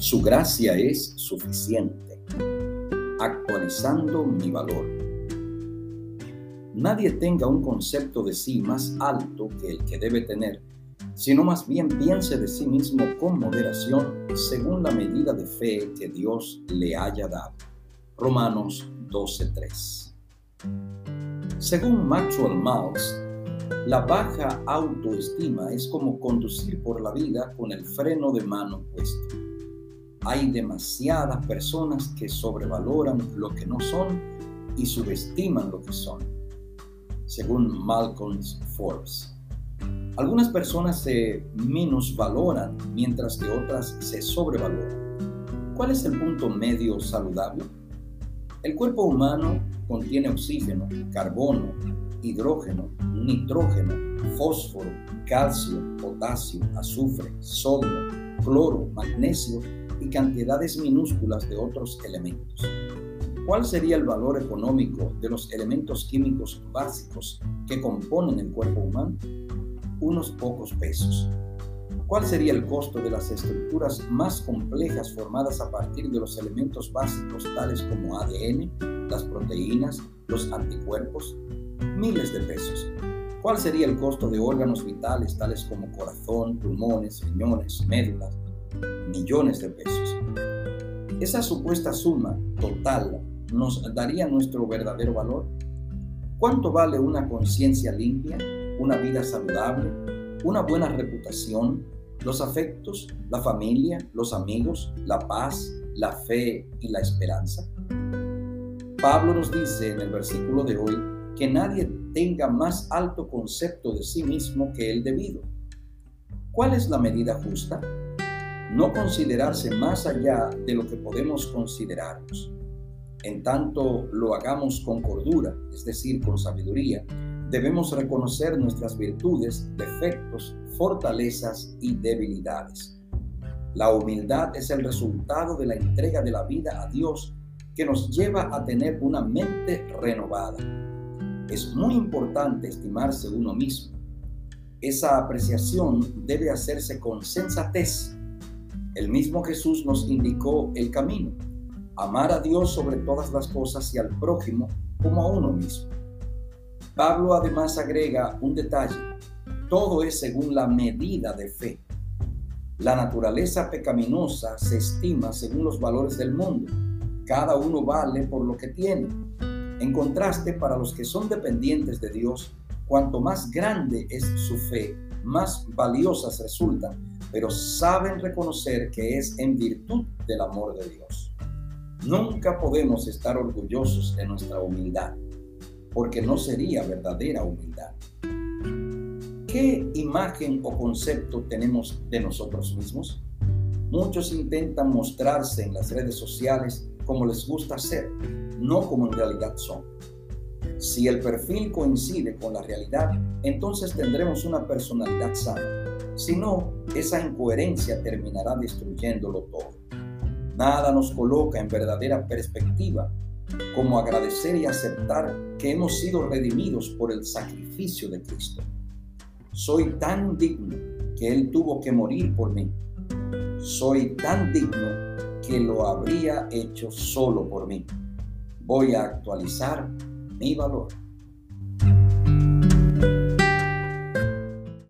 Su gracia es suficiente, actualizando mi valor. Nadie tenga un concepto de sí más alto que el que debe tener, sino más bien piense de sí mismo con moderación según la medida de fe que Dios le haya dado. Romanos 12:3. Según Maxwell Maltz, la baja autoestima es como conducir por la vida con el freno de mano puesto. Hay demasiadas personas que sobrevaloran lo que no son y subestiman lo que son, según Malcolm Forbes. Algunas personas se minusvaloran mientras que otras se sobrevaloran. ¿Cuál es el punto medio saludable? El cuerpo humano contiene oxígeno, carbono, hidrógeno, nitrógeno, fósforo, calcio, potasio, azufre, sodio, cloro, magnesio y cantidades minúsculas de otros elementos. ¿Cuál sería el valor económico de los elementos químicos básicos que componen el cuerpo humano? Unos pocos pesos. ¿Cuál sería el costo de las estructuras más complejas formadas a partir de los elementos básicos tales como ADN, las proteínas, los anticuerpos? Miles de pesos. ¿Cuál sería el costo de órganos vitales tales como corazón, pulmones, riñones, médulas? Millones de pesos. Esa supuesta suma total nos daría nuestro verdadero valor. ¿Cuánto vale una conciencia limpia, una vida saludable, una buena reputación, los afectos, la familia, los amigos, la paz, la fe y la esperanza? Pablo nos dice en el versículo de hoy que nadie tenga más alto concepto de sí mismo que el debido. ¿Cuál es la medida justa? No considerarse más allá de lo que podemos considerarnos. En tanto lo hagamos con cordura, es decir, con sabiduría, debemos reconocer nuestras virtudes, defectos, fortalezas y debilidades. La humildad es el resultado de la entrega de la vida a Dios que nos lleva a tener una mente renovada. Es muy importante estimarse uno mismo. Esa apreciación debe hacerse con sensatez. El mismo Jesús nos indicó el camino, amar a Dios sobre todas las cosas y al prójimo como a uno mismo. Pablo además agrega un detalle, todo es según la medida de fe. La naturaleza pecaminosa se estima según los valores del mundo. Cada uno vale por lo que tiene. En contraste, para los que son dependientes de Dios, cuanto más grande es su fe, más valiosas resultan, pero saben reconocer que es en virtud del amor de Dios. Nunca podemos estar orgullosos de nuestra humildad, porque no sería verdadera humildad. ¿Qué imagen o concepto tenemos de nosotros mismos? Muchos intentan mostrarse en las redes sociales como les gusta ser, no como en realidad son. Si el perfil coincide con la realidad, entonces tendremos una personalidad sana. Si no, esa incoherencia terminará destruyéndolo todo. Nada nos coloca en verdadera perspectiva como agradecer y aceptar que hemos sido redimidos por el sacrificio de Cristo. Soy tan digno que Él tuvo que morir por mí. Soy tan digno que lo habría hecho solo por mí. Voy a actualizar mi valor.